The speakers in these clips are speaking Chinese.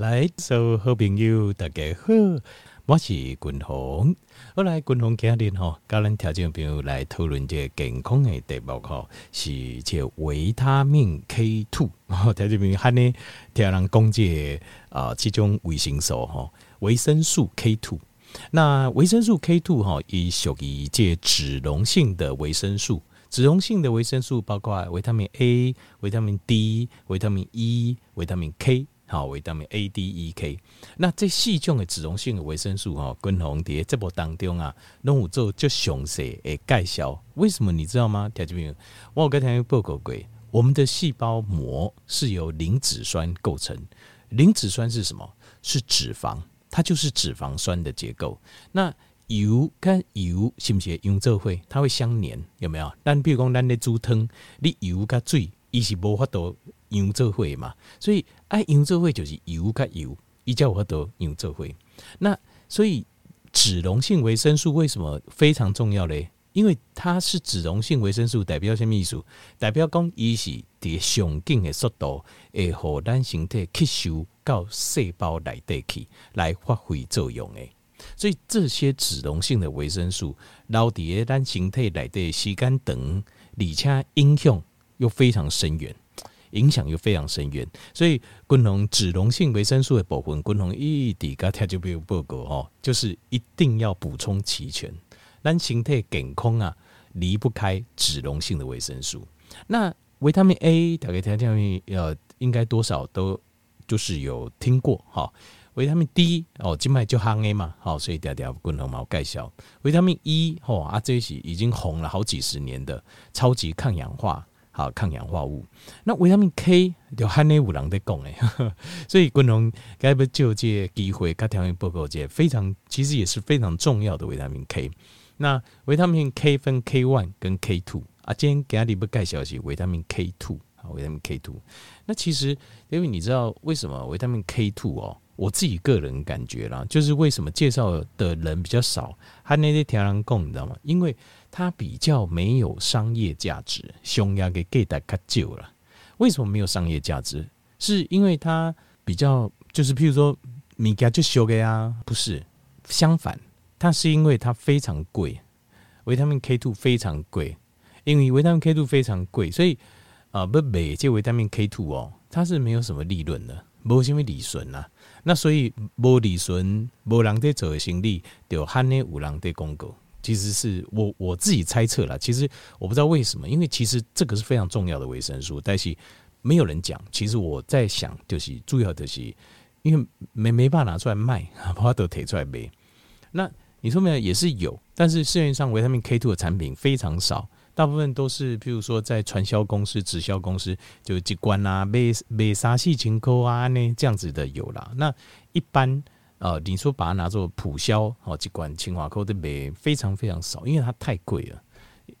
来，所有好朋友大家好，我是君宏。好来君宏今日吼，跟咱听众朋友来讨论这个健康的题目吼，是这维他命 K two。听众朋友喊呢，听人讲这啊，这种维生素吼，维生素 K two。那维生素 K two 哈，以属于这脂溶性的维生素。脂溶性的维生素包括维他命 A、维他命 D、维他命 E、维他命 K，好，维他命 A、D、E、K。那这四种的脂溶性的维生素哈，均衡在这部当中啊，拢有做就详细的介绍。为什么你知道吗？听众朋友，我有跟大家报告过，我们的细胞膜是由磷脂酸构成。磷脂酸是什么？是脂肪，它就是脂肪酸的结构。那油跟油是不是用这会？它会相连，有没有？但比如讲，咱的煮汤，你油跟水，伊是无法度用做伙嘛。所以爱用做伙就是油甲油，伊才有法度用做伙。那所以脂溶性维生素为什么非常重要嘞？因为它是脂溶性维生素，代表什么意思？代表讲伊是伫上紧的速度，会互咱身体吸收到细胞内底去，来发挥作用诶。所以这些脂溶性的维生素，留在咱身体内的时间长，而且影响又非常深远，影响又非常深远。所以，均衡脂溶性维生素的部分，均衡一直甲听就比如报告哦，就是一定要补充齐全。咱身体健康啊，离不开脂溶性的维生素。那维他命 A，大概听听呃，应该多少都就是有听过哈。维他命 D 哦，今麦就夯 A 嘛，好，所以大家共同嘛介绍。维他命 E 哦，啊，这是已经红了好几十年的超级抗氧化，好抗氧化物。那维他命 K 就喊你有人在讲诶，所以共同该不就这机会，跟条件报告这非常，其实也是非常重要的维他命 K。那维他命 K 分 K one 跟 K two 啊，今天给大家不介绍的是维他命 K two 啊，维他命 K two。那其实因为你知道为什么维他命 K two 哦？我自己个人感觉啦，就是为什么介绍的人比较少，还那些天然供，你知道吗？因为它比较没有商业价值，胸压给给大家救了。为什么没有商业价值？是因为它比较就是，譬如说米家就修给啊，不是，相反，它是因为它非常贵，维他命 K two 非常贵，因为维他命 K two 非常贵，所以啊，不买这维他命 K two 哦，它是没有什么利润的，没什么利润呐。那所以无利润，无人在做的生意，就喊你有人在广告。其实是我我自己猜测啦，其实我不知道为什么，因为其实这个是非常重要的维生素，但是没有人讲。其实我在想，就是主要的是因为没没办法拿出来卖，把它都提出来卖。那你说没有也是有，但是市面上维他命 K two 的产品非常少。大部分都是，譬如说在传销公司、直销公司，就机关啊、卖卖啥细情扣啊呢，这样子的有啦。那一般呃，你说把它拿作普销哦，机关清华扣的卖非常非常少，因为它太贵了。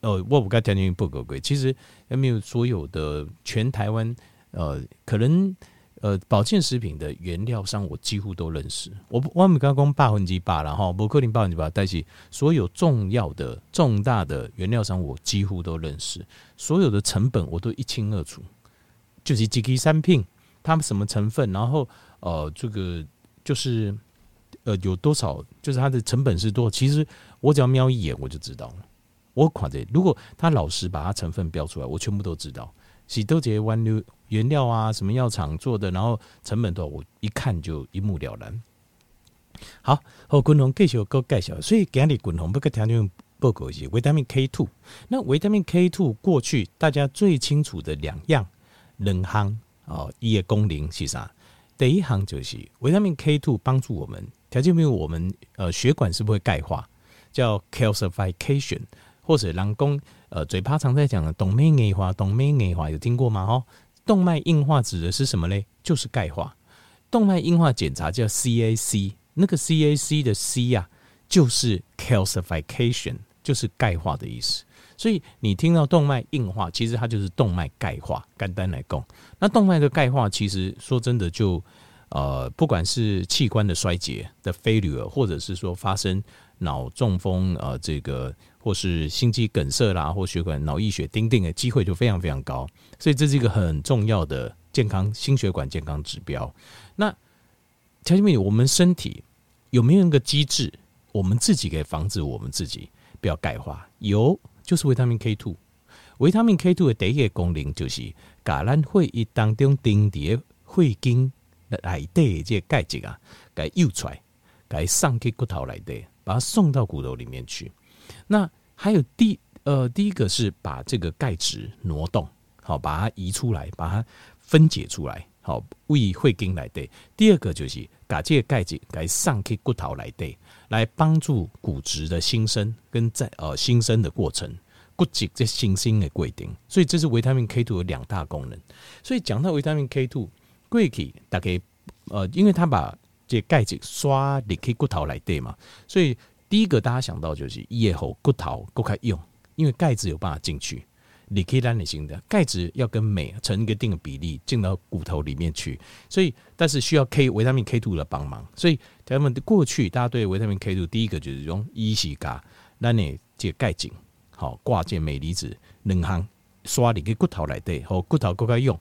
呃，我不该条件不够贵，其实有没有所有的全台湾呃，可能。呃，保健食品的原料商我几乎都认识。我我们刚刚讲百分之百了哈，不可能百分之百，但是所有重要的、重大的原料商我几乎都认识。所有的成本我都一清二楚，就是几个产品，它们什么成分，然后呃，这个就是呃有多少，就是它的成本是多少。其实我只要瞄一眼我就知道了。我看着，如果他老实把它成分标出来，我全部都知道。喜多杰湾流原料啊，什么药厂做的，然后成本多少，我一看就一目了然。好，和滚红继续个介绍，所以今日滚红不个条件报告一些维他命 K two。那维他命 K two 过去大家最清楚的两样两项哦，一个功能是啥？第一行就是维他命 K two 帮助我们条件没有我们呃血管是不会钙化，叫 calcification，或者人工。呃，嘴巴常在讲的动脉硬化，动脉硬化有听过吗？哦，动脉硬化指的是什么嘞？就是钙化。动脉硬化检查叫 CAC，那个 CAC 的 C 呀、啊，就是 calcification，就是钙化的意思。所以你听到动脉硬化，其实它就是动脉钙化。简单来讲，那动脉的钙化，其实说真的就呃，不管是器官的衰竭的 failure，或者是说发生脑中风，呃，这个。或是心肌梗塞啦，或血管脑溢血，丁丁的机会就非常非常高，所以这是一个很重要的健康心血管健康指标。那条件面，我们身体有没有一个机制，我们自己可以防止我们自己不要钙化？有，就是维他命 K two。维他命 K two 的第一个功能就是，把咱血液当中凝结血经来的这钙质啊，给诱出来，给送去骨头来的，把它送到骨头里面去。那还有第呃，第一个是把这个钙质挪动，好，把它移出来，把它分解出来，好，为血经来的。第二个就是把这个钙质给上去骨头来对，来帮助骨质的新生跟在呃新生的过程。骨质这新生的规定，所以这是维他命 K two 的两大功能。所以讲到维他命 K two，过去大概呃，因为它把这钙质刷离开骨头来对嘛，所以第一个大家想到就是以后骨头够开用，因为钙质有办法进去，离开咱的型的钙质要跟镁成一个定的比例进到骨头里面去，所以但是需要 K 维他命 K two 的帮忙。所以他们过去大家对维他命 K two 第一个就是用伊西嘎，那你这钙质。好，挂件镁离子两行刷你给骨头来对，好骨头够该用，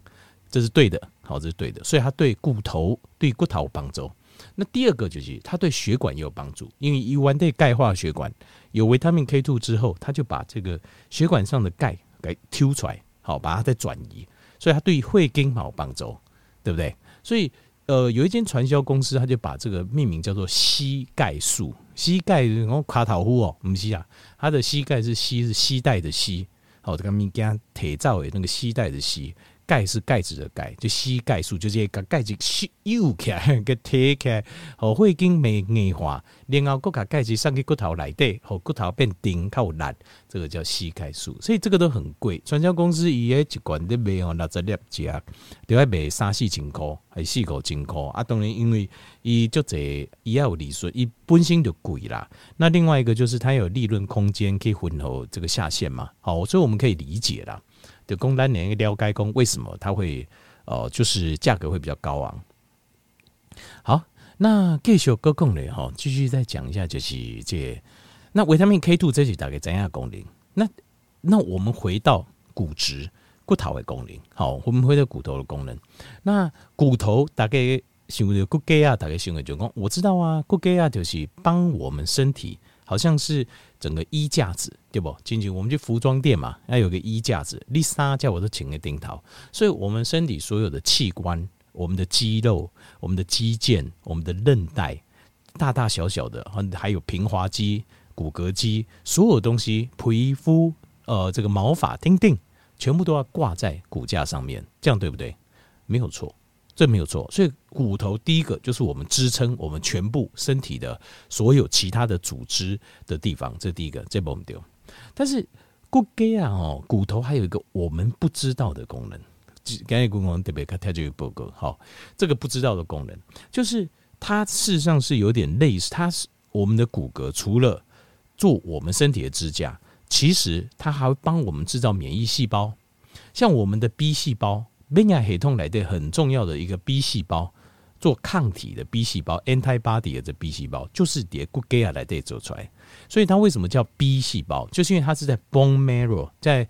这是对的，好，这是对的，所以它对骨头对骨头有帮助。那第二个就是它对血管也有帮助，因为一完对钙化血管有维他命 K two 之后，它就把这个血管上的钙给抽出来，好把它再转移，所以它对汇金好帮助，对不对？所以呃，有一间传销公司，他就把这个命名叫做膝盖术。膝盖然后卡头呼哦，不是啊，它的膝盖是膝是膝带的膝，好这个物件铁造的那个膝带的膝。钙是钙质的钙，就膝钙素，就是个钙质吸油起来，个贴起来，好会经没硬化，然后搁把钙质上去骨头来对，好骨头变硬靠烂，这个叫膝钙素，所以这个都很贵。传销公司伊诶一罐的卖哦六十粒只，都要卖三四千块，还四五千块啊。当然因为伊就这伊要有利润，伊本身就贵啦。那另外一个就是它有利润空间，可以混合这个下线嘛。好，所以我们可以理解啦。的工单年了解工为什么它会呃就是价格会比较高昂？好，那继续搁讲嘞哈，继续再讲一下就是这个、那维他命 K two 这是大概怎样功能？那那我们回到骨质骨头的功能，好，我们回到骨头的功能。那骨头大概想的骨骼啊，大概想的就讲，我知道啊，骨骼啊就是帮我们身体。好像是整个衣架子，对不？进去我们去服装店嘛，要有个衣架子。丽莎叫我都请个顶头，所以我们身体所有的器官、我们的肌肉、我们的肌腱、我们的韧带，大大小小的，还有平滑肌、骨骼肌，所有东西，皮肤、呃，这个毛发、钉钉，全部都要挂在骨架上面，这样对不对？没有错。这没有错，所以骨头第一个就是我们支撑我们全部身体的所有其他的组织的地方，这第一个，这不我们丢。但是骨骼啊，哦，骨头还有一个我们不知道的功能，刚才功能特别看太这个报告，好，这个不知道的功能就是它事实上是有点类似，它是我们的骨骼除了做我们身体的支架，其实它还会帮我们制造免疫细胞，像我们的 B 细胞。免疫系统来的很重要的一个 B 细胞，做抗体的 B 细胞，antibody 的这 B 细胞，就是叠骨骼啊来的做出来。所以它为什么叫 B 细胞？就是因为它是在 bone marrow，在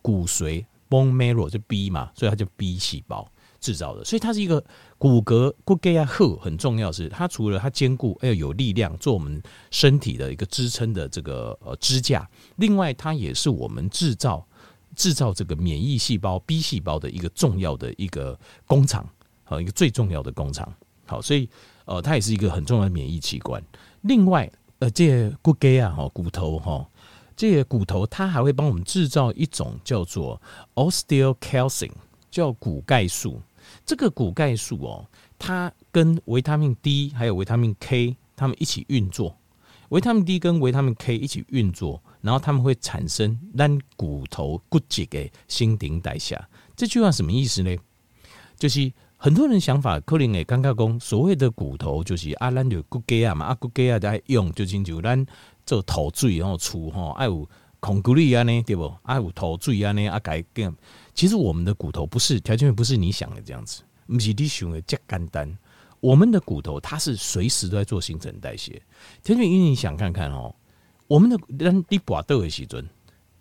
骨髓 bone marrow 就 B 嘛，所以它叫 B 细胞制造的。所以它是一个骨骼骨骼啊，很很重要是它除了它坚固要有力量，做我们身体的一个支撑的这个呃支架，另外它也是我们制造。制造这个免疫细胞 B 细胞的一个重要的一个工厂，好，一个最重要的工厂，好，所以呃，它也是一个很重要的免疫器官。另外，呃，这些骨骼啊，哈，骨头哈，这些骨头它还会帮我们制造一种叫做 osteocalcin，叫骨钙素。这个骨钙素哦，它跟维他命 D 还有维他命 K 它们一起运作，维他命 D 跟维他命 K 一起运作。然后他们会产生让骨头骨质的新顶代谢，这句话什么意思呢？就是很多人想法可能诶，刚刚讲所谓的骨头就是啊，咱就骨骼啊嘛，啊骨骼啊在用，就亲像咱做头椎然后出吼，爱有孔骨力啊呢，对不？爱有头椎啊呢，啊改变。其实我们的骨头不是条件不是你想的这样子，不是你想的这简单。我们的骨头它是随时都在做新陈代谢。条件因你想看看哦。我们的人你跋倒的时阵，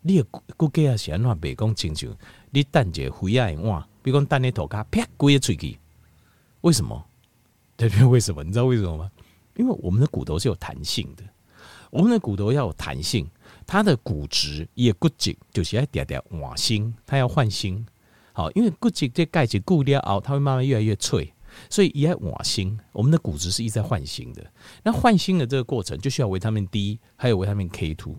你的骨骼啊是安怎袂讲亲像你等一个灰仔的碗，比如讲等你涂骹，啪，规个喙齿，为什么？对对，为什么？你知道为什么吗？因为我们的骨头是有弹性的，我们的骨头要有弹性，它的骨质也骨质就是要点点换新，它要换新。好，因为骨质这钙质固掉后，它会慢慢越来越脆，所以也要换新。我们的骨质是一在换新的，那换新的这个过程就需要维他命 D，还有维他命 K two。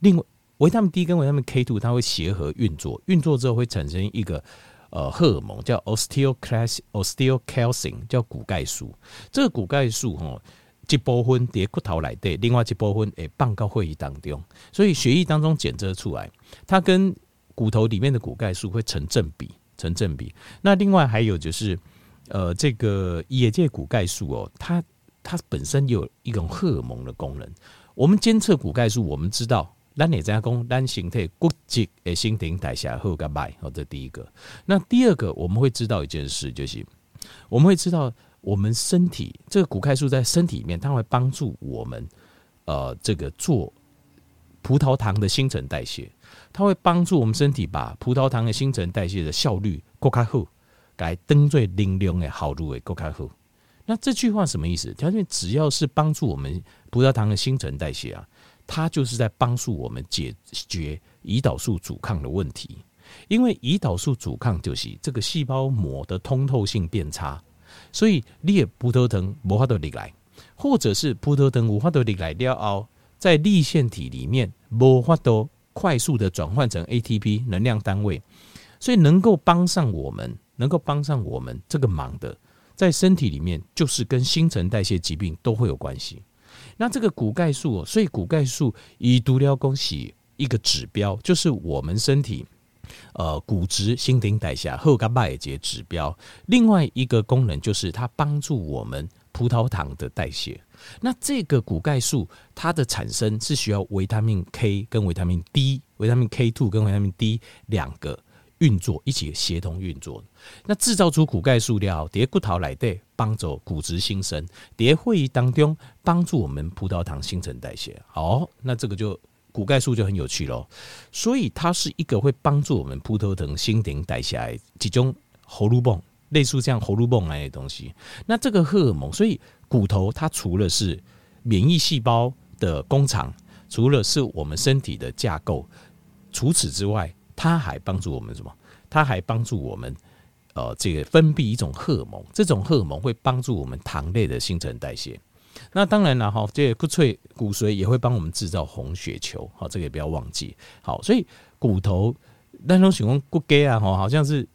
另外，维他命 D 跟维他命 K two 它会协和运作，运作之后会产生一个呃荷尔蒙叫 osteocalcin osteocalcin 叫骨钙素。这个骨钙素哈，一部分在骨头内底，另外一部分诶放到血液当中，所以血液当中检测出来，它跟骨头里面的骨钙素会成正比，成正比。那另外还有就是，呃，这个也界骨钙素哦，它它本身有一种荷尔蒙的功能。我们监测骨钙素，我们知道，咱哪家公咱形态骨质诶，新陈代谢好个歹，好，这第一个。那第二个，我们会知道一件事，就是我们会知道，我们身体这个骨钙素在身体里面，它会帮助我们，呃，这个做葡萄糖的新陈代谢。它会帮助我们身体把葡萄糖的新陈代谢的效率更加好，改登最灵灵的好入诶更加好。那这句话什么意思？条件只要是帮助我们葡萄糖的新陈代谢啊，它就是在帮助我们解决胰岛素阻抗的问题。因为胰岛素阻抗就是这个细胞膜的通透性变差，所以你的葡萄糖无法度入来，或者是葡萄糖无法度入来了后，在粒线体里面无法度。快速的转换成 ATP 能量单位，所以能够帮上我们，能够帮上我们这个忙的，在身体里面就是跟新陈代谢疾病都会有关系。那这个骨钙素，所以骨钙素以毒疗恭喜一个指标，就是我们身体呃骨质新陈代谢后干拜节指标。另外一个功能就是它帮助我们葡萄糖的代谢。那这个骨钙素它的产生是需要维他命 K 跟维他命 D，维他命 K two 跟维他命 D 两个运作一起协同运作。那制造出骨钙素料，叠骨头来的帮助骨质新生，叠会议当中帮助我们葡萄糖新陈代谢。好，那这个就骨钙素就很有趣喽。所以它是一个会帮助我们葡萄糖新陈代谢的几种荷尔蒙，类似像荷尔蒙来的东西。那这个荷尔蒙，所以。骨头它除了是免疫细胞的工厂，除了是我们身体的架构，除此之外，它还帮助我们什么？它还帮助我们呃，这个分泌一种荷尔蒙，这种荷尔蒙会帮助我们糖类的新陈代谢。那当然了哈，这个骨髓骨髓也会帮我们制造红血球，好，这个也不要忘记。好，所以骨头那种情况骨骼啊，哈，好像是。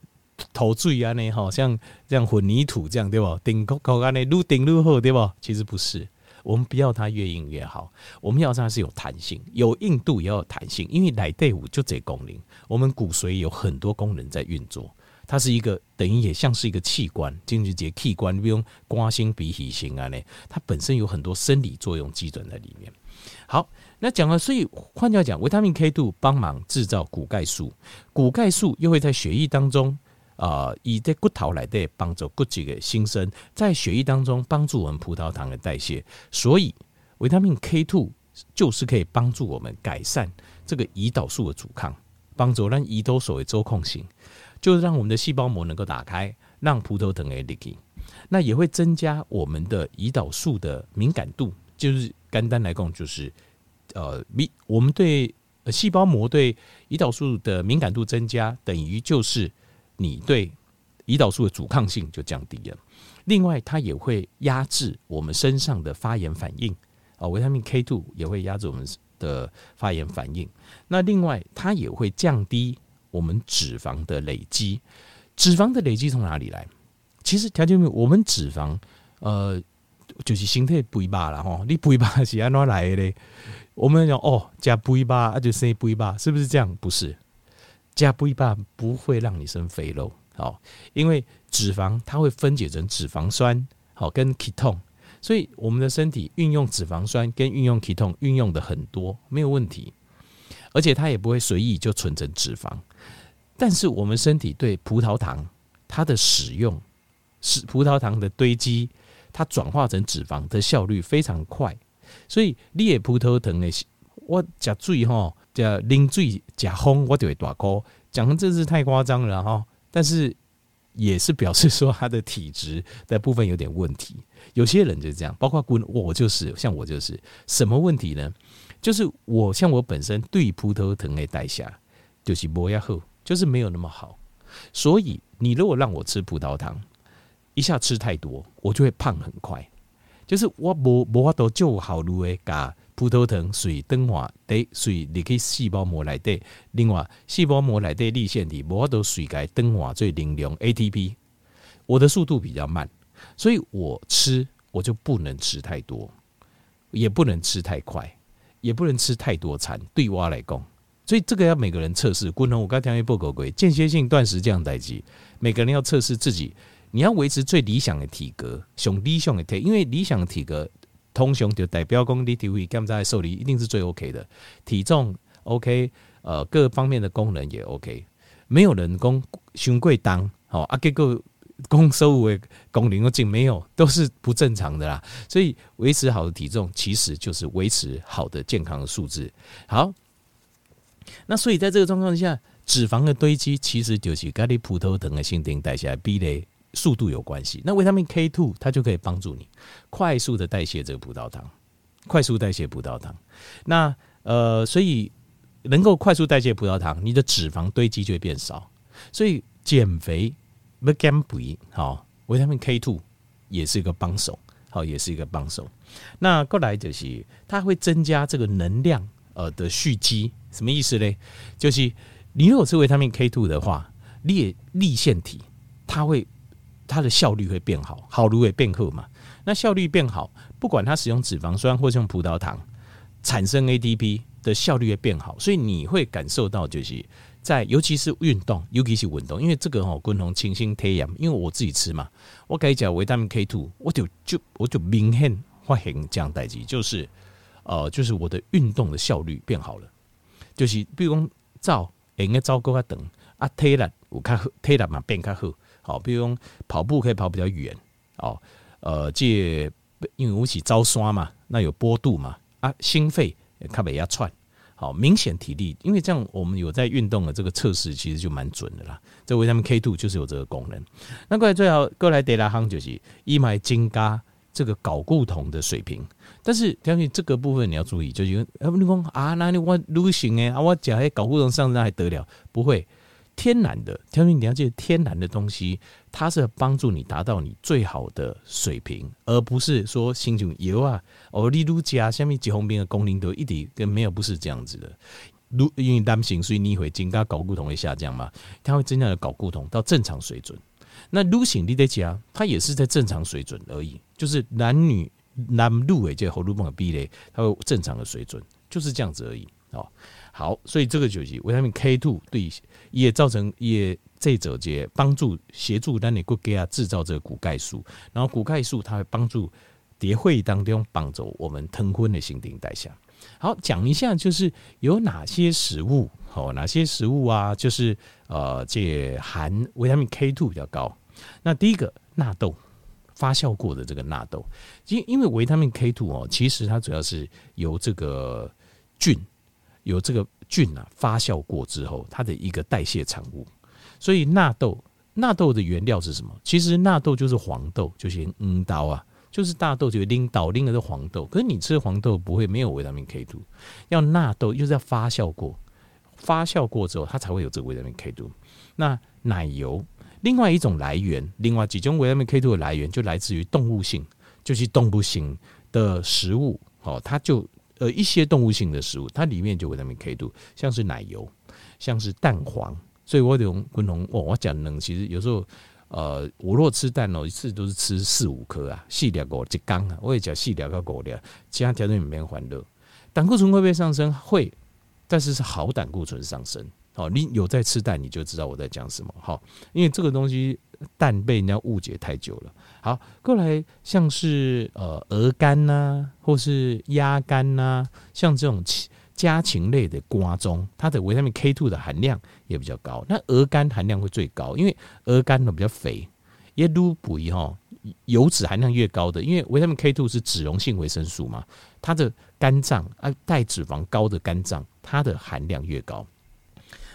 头最啊，那，好像这样混凝土这样对吧？顶高高安呢，越顶越厚对吧？其实不是，我们不要它越硬越好，我们要它是有弹性，有硬度也要有弹性。因为来队伍就这功能，我们骨髓有很多功能在运作，它是一个等于也像是一个器官，进去这器官，比如肝心脾脾心啊呢，它本身有很多生理作用基准在里面。好，那讲了，所以换句话讲，维他命 K 2帮忙制造骨钙素，骨钙素又会在血液当中。啊，以这骨头来的帮助骨质的新生，在血液当中帮助我们葡萄糖的代谢，所以维他命 K two 就是可以帮助我们改善这个胰岛素的阻抗，帮助让胰岛素的周控型，就是让我们的细胞膜能够打开，让葡萄糖的利。那也会增加我们的胰岛素的敏感度，就是简单来讲，就是呃，敏我们对细胞膜对胰岛素的敏感度增加，等于就是。你对胰岛素的阻抗性就降低了。另外，它也会压制我们身上的发炎反应啊，维他命 K two 也会压制我们的发炎反应。那另外，它也会降低我们脂肪的累积。脂肪的累积从哪里来？其实条件没有，我们脂肪呃，就是身体肥肉了哈。你肥肉是按哪来的？我们讲哦，加肥肉啊，就生肥肉，是不是这样？不是。加不一半不会让你生肥肉，好，因为脂肪它会分解成脂肪酸，好跟 ketone，所以我们的身体运用脂肪酸跟运用 ketone 运用的很多没有问题，而且它也不会随意就存成脂肪。但是我们身体对葡萄糖它的使用，使葡萄糖的堆积，它转化成脂肪的效率非常快，所以你也葡萄糖的我加水哈。叫淋水假烘，我就会大哭。讲的这是太夸张了哈，但是也是表示说他的体质的部分有点问题。有些人就是这样，包括我，我就是像我就是什么问题呢？就是我像我本身对葡萄糖的代谢就是不要喝，就是没有那么好。所以你如果让我吃葡萄糖，一下吃太多，我就会胖很快。就是我无无法度就好路的加葡萄糖水等化得水你可以细胞膜来的，另外细胞膜来的粒线体无法度水改等化最能量 ATP，我的速度比较慢，所以我吃我就不能吃太多，也不能吃太快，也不能吃太多餐，对我来讲，所以这个要每个人测试。滚龙我刚听一报告过，间歇性断食这样代志，每个人要测试自己。你要维持最理想的体格，上理想的体，因为理想的体格通常就代表讲你体位刚才受力一定是最 OK 的，体重 OK，呃，各方面的功能也 OK，没有人工胸贵当好啊，结果公收入的功能都尽没有，都是不正常的啦。所以维持好的体重其实就是维持好的健康的素质。好，那所以在这个状况下，脂肪的堆积其实就是跟你葡萄糖的新陈代谢比例。速度有关系，那维他命 K two 它就可以帮助你快速的代谢这个葡萄糖，快速代谢葡萄糖。那呃，所以能够快速代谢葡萄糖，你的脂肪堆积就会变少。所以减肥不减肥，好，维他命 K two 也是一个帮手，好，也是一个帮手。那过来就是它会增加这个能量呃的蓄积，什么意思呢？就是你如果吃维他命 K two 的话，粒粒腺体它会。它的效率会变好，好如也变厚嘛。那效率变好，不管它使用脂肪酸或是用葡萄糖产生 ATP 的效率会变好，所以你会感受到就是在尤其是运动，尤其是运动，因为这个哈共同清新体验，因为我自己吃嘛，我给你讲维他命 K two，我就就我就明显发现这样代际，就是呃就是我的运动的效率变好了，就是比如讲走，应该走够较长啊，体力有较好，体力嘛变较好。好，比如跑步可以跑比较远哦。呃，借因为我起招刷嘛，那有坡度嘛啊，心肺看北要窜。好，明显体力，因为这样我们有在运动的这个测试，其实就蛮准的啦。这维他命 K two 就是有这个功能。那过来最好过来第二行就是一买增加这个睾固酮的水平。但是相信这个部分你要注意，就是你讲啊，那你我流行诶啊，我讲诶睾固酮上升还得了？不会。天然的，天然你要记得，天然的东西，它是帮助你达到你最好的水平，而不是说心情油啊、哦，你如加下面结红病的功龄都一点跟没有，不是这样子的。如因为担心，所以你会增加睾固酮会下降嘛？它会增加的睾固酮到正常水准。那如型你得加，它也是在正常水准而已，就是男女男入诶这荷尔蒙的比例，它会正常的水准，就是这样子而已哦。好，所以这个就是维他命 K two 对。也造成也这者节帮助协助让你骨骼啊制造这个骨钙素，然后骨钙素它会帮助蝶会当中帮助我们腾昏的新陈代谢。好，讲一下就是有哪些食物哦，哪些食物啊，就是呃这含维他命 K two 比较高。那第一个纳豆，发酵过的这个纳豆，因因为维他命 K two 哦，其实它主要是由这个菌，有这个。菌啊，发酵过之后，它的一个代谢产物。所以纳豆，纳豆的原料是什么？其实纳豆就是黄豆，就是嗯豆啊，就是大豆，就是拎豆拎的是黄豆。可是你吃黄豆不会没有维他命 K two，要纳豆就是要发酵过，发酵过之后它才会有这个维他命 K two。那奶油，另外一种来源，另外几种维他命 K two 的来源就来自于动物性，就是动物性的食物，哦，它就。呃，一些动物性的食物，它里面就维他命 K two，像是奶油，像是蛋黄。所以我用昆虫哦，我讲能，其实有时候，呃，我若吃蛋哦，一次都是吃四五颗啊，细粒个一缸啊，我也讲细粒个狗粒，其他条件里面欢乐。胆固醇会不会上升？会，但是是好胆固醇上升。好，你有在吃蛋，你就知道我在讲什么。好，因为这个东西蛋被人家误解太久了。好，过来像是呃鹅肝呐，或是鸭肝呐，像这种家禽类的瓜中，它的维他命 K two 的含量也比较高。那鹅肝含量会最高，因为鹅肝呢比较肥，也撸补一哈，油脂含量越高的，因为维他命 K two 是脂溶性维生素嘛，它的肝脏啊带脂肪高的肝脏，它的含量越高。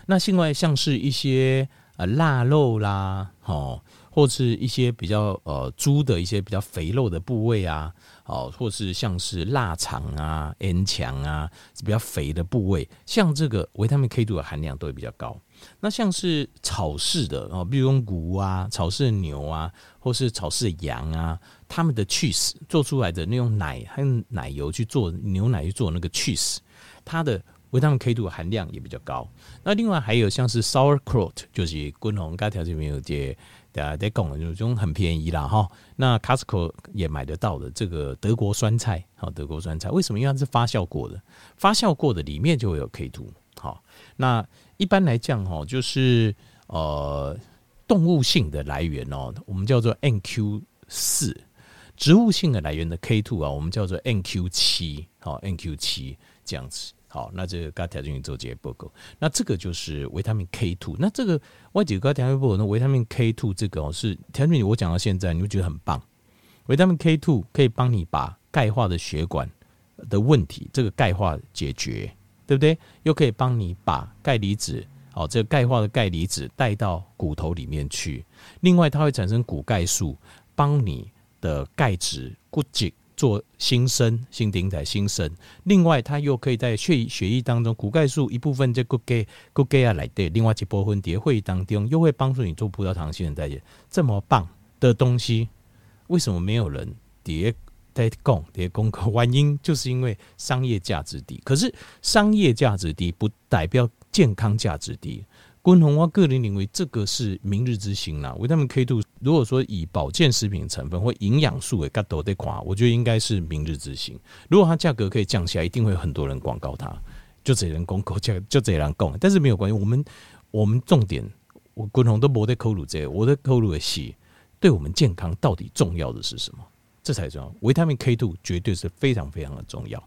那另外像是一些。呃腊肉啦，哦，或是一些比较呃猪的一些比较肥肉的部位啊，哦，或是像是腊肠啊、N 肠啊，比较肥的部位，像这个维他命 K 度的含量都会比较高。那像是草饲的哦，比如用牛啊、草饲的牛啊，或是草饲的羊啊，他们的 cheese 做出来的那种奶和奶油去做牛奶去做那个 cheese，它的维他命 K two 含量也比较高。那另外还有像是 sauerkraut，就是滚红嘎条这边有些大家在讲的，就这种很便宜啦哈。那 Costco 也买得到的这个德国酸菜，好，德国酸菜为什么？因为它是发酵过的，发酵过的里面就会有 K two。好，那。一般来讲，哈，就是呃，动物性的来源哦，我们叫做 NQ 四；植物性的来源的 K two 啊，我们叫做 NQ 七，好，NQ 七这样子。好，那这个刚条件做这些报告，那这个就是维他命 K two。那这个外几个条件报告，那维他命 K two 这个哦，是条件我讲到现在，你会觉得很棒。维他命 K two 可以帮你把钙化的血管的问题，这个钙化解决。对不对？又可以帮你把钙离子，哦，这个钙化的钙离子带到骨头里面去。另外，它会产生骨钙素，帮你的钙质骨质做新生，新陈代谢新生。另外，它又可以在血液血液当中，骨钙素一部分就骨钙骨钙啊来对，另外一部分在血液当中又会帮助你做葡萄糖新陈代谢。这么棒的东西，为什么没有人叠？在供这些功课，原因就是因为商业价值低。可是商业价值低不代表健康价值低。滚红，我个人认为这个是明日之星啦。维他命 K two，如果说以保健食品成分或营养素的角度来看，我觉得应该是明日之星。如果它价格可以降下来，一定会有很多人广告它。就这人公告价，就这人供，但是没有关系。我们我们重点，我滚红都没得考虑这个，我的考虑的是对我们健康到底重要的是什么？这才重要，维他命 K two 绝对是非常非常的重要。